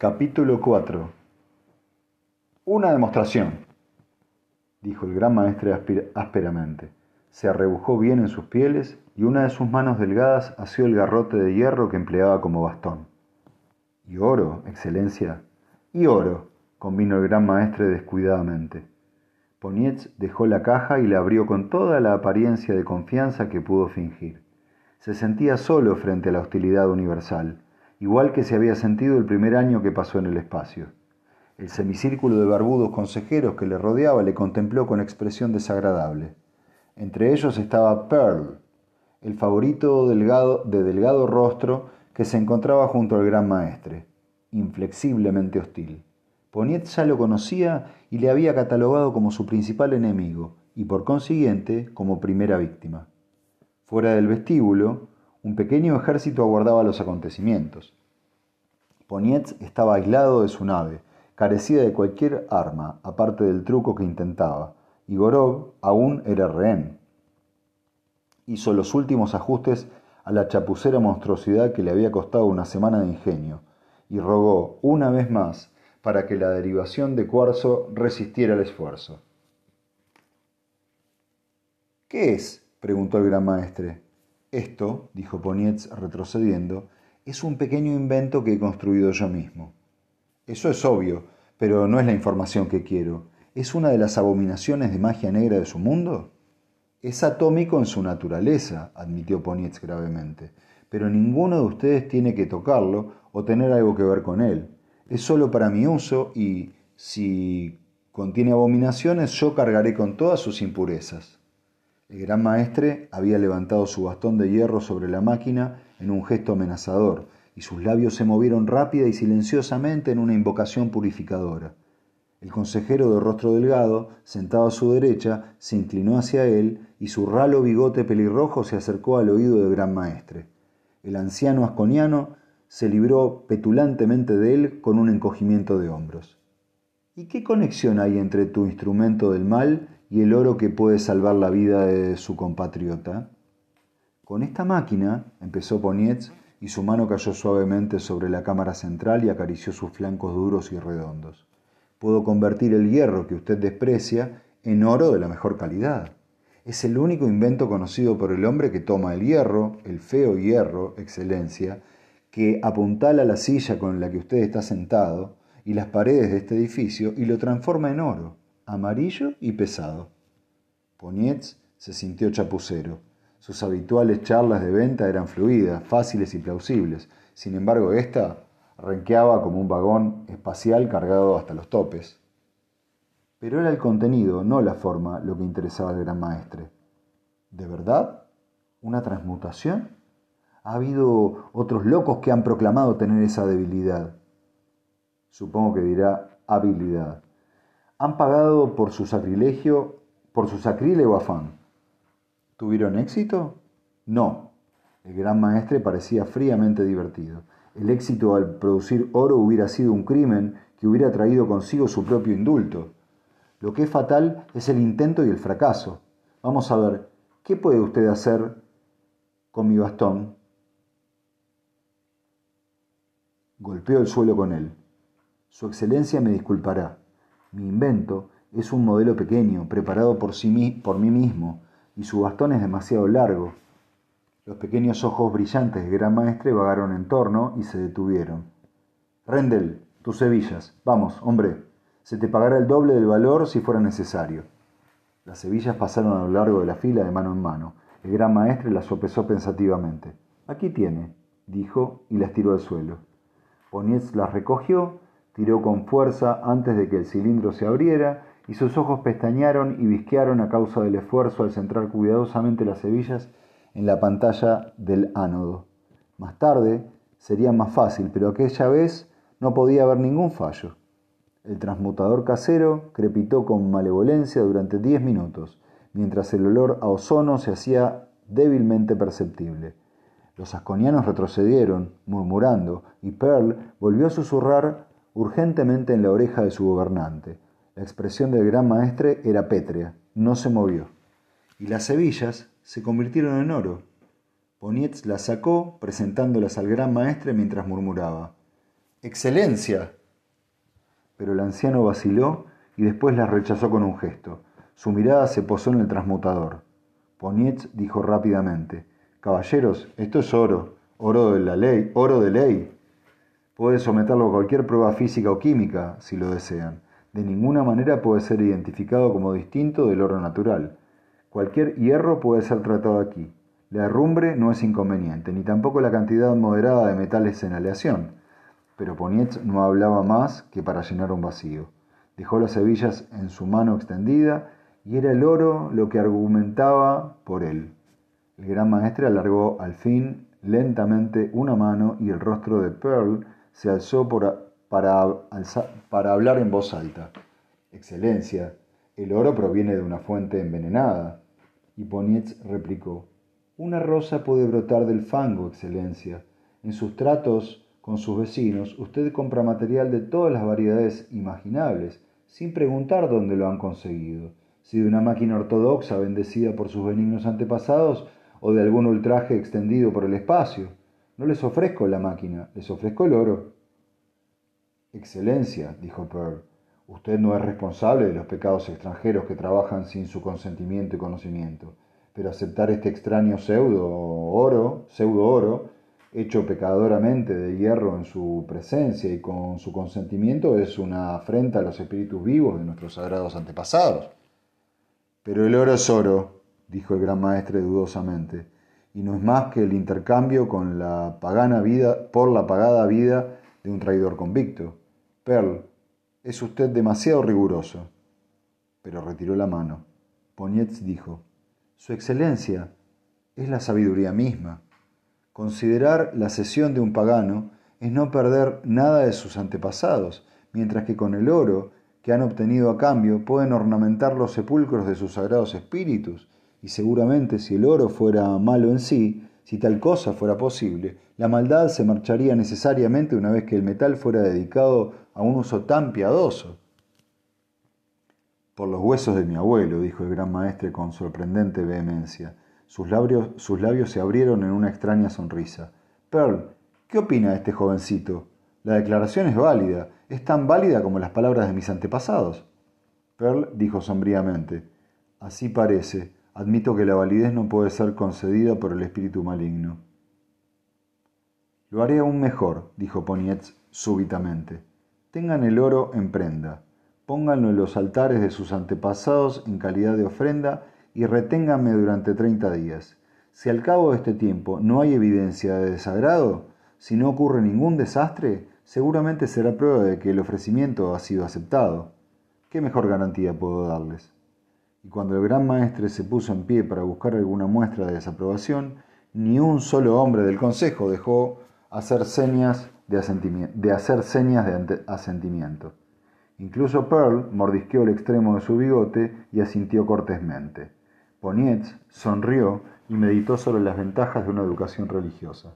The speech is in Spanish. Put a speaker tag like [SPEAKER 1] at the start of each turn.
[SPEAKER 1] Capítulo 4 Una demostración, dijo el gran maestre ásperamente. Se arrebujó bien en sus pieles y una de sus manos delgadas asió el garrote de hierro que empleaba como bastón. ¿Y oro, excelencia? Y oro, convino el gran maestre descuidadamente. Ponietz dejó la caja y la abrió con toda la apariencia de confianza que pudo fingir. Se sentía solo frente a la hostilidad universal igual que se había sentido el primer año que pasó en el espacio. El semicírculo de barbudos consejeros que le rodeaba le contempló con expresión desagradable. Entre ellos estaba Pearl, el favorito delgado, de delgado rostro que se encontraba junto al gran maestre, inflexiblemente hostil. Poniet ya lo conocía y le había catalogado como su principal enemigo y por consiguiente como primera víctima. Fuera del vestíbulo, un pequeño ejército aguardaba los acontecimientos. Ponietz estaba aislado de su nave, carecía de cualquier arma, aparte del truco que intentaba, y Gorov aún era rehén. Hizo los últimos ajustes a la chapucera monstruosidad que le había costado una semana de ingenio, y rogó una vez más para que la derivación de cuarzo resistiera el esfuerzo. ¿Qué es? preguntó el gran maestre. Esto, dijo Ponietz retrocediendo, es un pequeño invento que he construido yo mismo. Eso es obvio, pero no es la información que quiero. ¿Es una de las abominaciones de magia negra de su mundo? Es atómico en su naturaleza, admitió Ponietz gravemente, pero ninguno de ustedes tiene que tocarlo o tener algo que ver con él. Es solo para mi uso y, si contiene abominaciones, yo cargaré con todas sus impurezas. El gran maestre había levantado su bastón de hierro sobre la máquina en un gesto amenazador, y sus labios se movieron rápida y silenciosamente en una invocación purificadora. El consejero de rostro delgado, sentado a su derecha, se inclinó hacia él y su ralo bigote pelirrojo se acercó al oído del gran maestre. El anciano asconiano se libró petulantemente de él con un encogimiento de hombros. ¿Y qué conexión hay entre tu instrumento del mal y el oro que puede salvar la vida de su compatriota. Con esta máquina, empezó Ponietz, y su mano cayó suavemente sobre la cámara central y acarició sus flancos duros y redondos. Puedo convertir el hierro que usted desprecia en oro de la mejor calidad. Es el único invento conocido por el hombre que toma el hierro, el feo hierro, excelencia, que apuntala la silla con la que usted está sentado y las paredes de este edificio y lo transforma en oro amarillo y pesado. Ponietz se sintió chapucero. Sus habituales charlas de venta eran fluidas, fáciles y plausibles. Sin embargo, esta renqueaba como un vagón espacial cargado hasta los topes. Pero era el contenido, no la forma, lo que interesaba al gran maestre. ¿De verdad? ¿Una transmutación? Ha habido otros locos que han proclamado tener esa debilidad. Supongo que dirá habilidad han pagado por su sacrilegio, por su sacrílego afán. ¿Tuvieron éxito? No. El gran maestre parecía fríamente divertido. El éxito al producir oro hubiera sido un crimen que hubiera traído consigo su propio indulto. Lo que es fatal es el intento y el fracaso. Vamos a ver, ¿qué puede usted hacer con mi bastón? Golpeó el suelo con él. Su excelencia me disculpará. Mi invento es un modelo pequeño, preparado por, sí, por mí mismo, y su bastón es demasiado largo. Los pequeños ojos brillantes del gran maestre vagaron en torno y se detuvieron. Rendel, tus hebillas. Vamos, hombre. Se te pagará el doble del valor si fuera necesario. Las hebillas pasaron a lo largo de la fila de mano en mano. El gran maestre las sopesó pensativamente. Aquí tiene, dijo y las tiró al suelo. Ponietz las recogió Tiró con fuerza antes de que el cilindro se abriera y sus ojos pestañearon y visquearon a causa del esfuerzo al centrar cuidadosamente las hebillas en la pantalla del ánodo. Más tarde sería más fácil, pero aquella vez no podía haber ningún fallo. El transmutador casero crepitó con malevolencia durante diez minutos, mientras el olor a ozono se hacía débilmente perceptible. Los asconianos retrocedieron, murmurando, y Pearl volvió a susurrar urgentemente en la oreja de su gobernante. La expresión del gran maestre era pétrea, no se movió. Y las hebillas se convirtieron en oro. Ponietz las sacó, presentándolas al gran maestre mientras murmuraba. Excelencia. Pero el anciano vaciló y después la rechazó con un gesto. Su mirada se posó en el transmutador. Ponietz dijo rápidamente, Caballeros, esto es oro, oro de la ley, oro de ley. Puede someterlo a cualquier prueba física o química, si lo desean. De ninguna manera puede ser identificado como distinto del oro natural. Cualquier hierro puede ser tratado aquí. La herrumbre no es inconveniente, ni tampoco la cantidad moderada de metales en aleación. Pero Ponietz no hablaba más que para llenar un vacío. Dejó las hebillas en su mano extendida y era el oro lo que argumentaba por él. El gran maestre alargó al fin lentamente una mano y el rostro de Pearl se alzó para, hablar en voz alta. Excelencia, el oro proviene de una fuente envenenada. Y Ponietz replicó, una rosa puede brotar del fango, Excelencia. En sus tratos con sus vecinos, usted compra material de todas las variedades imaginables, sin preguntar dónde lo han conseguido, si de una máquina ortodoxa bendecida por sus benignos antepasados o de algún ultraje extendido por el espacio. No les ofrezco la máquina, les ofrezco el oro. Excelencia, dijo Pearl, usted no es responsable de los pecados extranjeros que trabajan sin su consentimiento y conocimiento, pero aceptar este extraño pseudo oro, pseudo oro, hecho pecadoramente de hierro en su presencia y con su consentimiento es una afrenta a los espíritus vivos de nuestros sagrados antepasados. Pero el oro es oro, dijo el gran maestre dudosamente, y no es más que el intercambio con la pagana vida, por la pagada vida de un traidor convicto. Pearl, es usted demasiado riguroso. Pero retiró la mano. Ponietz dijo, Su Excelencia, es la sabiduría misma. Considerar la cesión de un pagano es no perder nada de sus antepasados, mientras que con el oro que han obtenido a cambio pueden ornamentar los sepulcros de sus sagrados espíritus y seguramente si el oro fuera malo en sí, si tal cosa fuera posible, la maldad se marcharía necesariamente una vez que el metal fuera dedicado a un uso tan piadoso. Por los huesos de mi abuelo, dijo el gran maestre con sorprendente vehemencia. Sus labios, sus labios se abrieron en una extraña sonrisa. Pearl, ¿qué opina este jovencito? La declaración es válida, es tan válida como las palabras de mis antepasados. Pearl dijo sombríamente, Así parece, Admito que la validez no puede ser concedida por el espíritu maligno. Lo haré aún mejor, dijo Ponietz súbitamente. Tengan el oro en prenda, pónganlo en los altares de sus antepasados en calidad de ofrenda y reténganme durante treinta días. Si al cabo de este tiempo no hay evidencia de desagrado, si no ocurre ningún desastre, seguramente será prueba de que el ofrecimiento ha sido aceptado. ¿Qué mejor garantía puedo darles? Y cuando el gran maestre se puso en pie para buscar alguna muestra de desaprobación, ni un solo hombre del consejo dejó hacer señas de, de hacer señas de asentimiento. Incluso Pearl mordisqueó el extremo de su bigote y asintió cortésmente. Ponietz sonrió y meditó sobre las ventajas de una educación religiosa.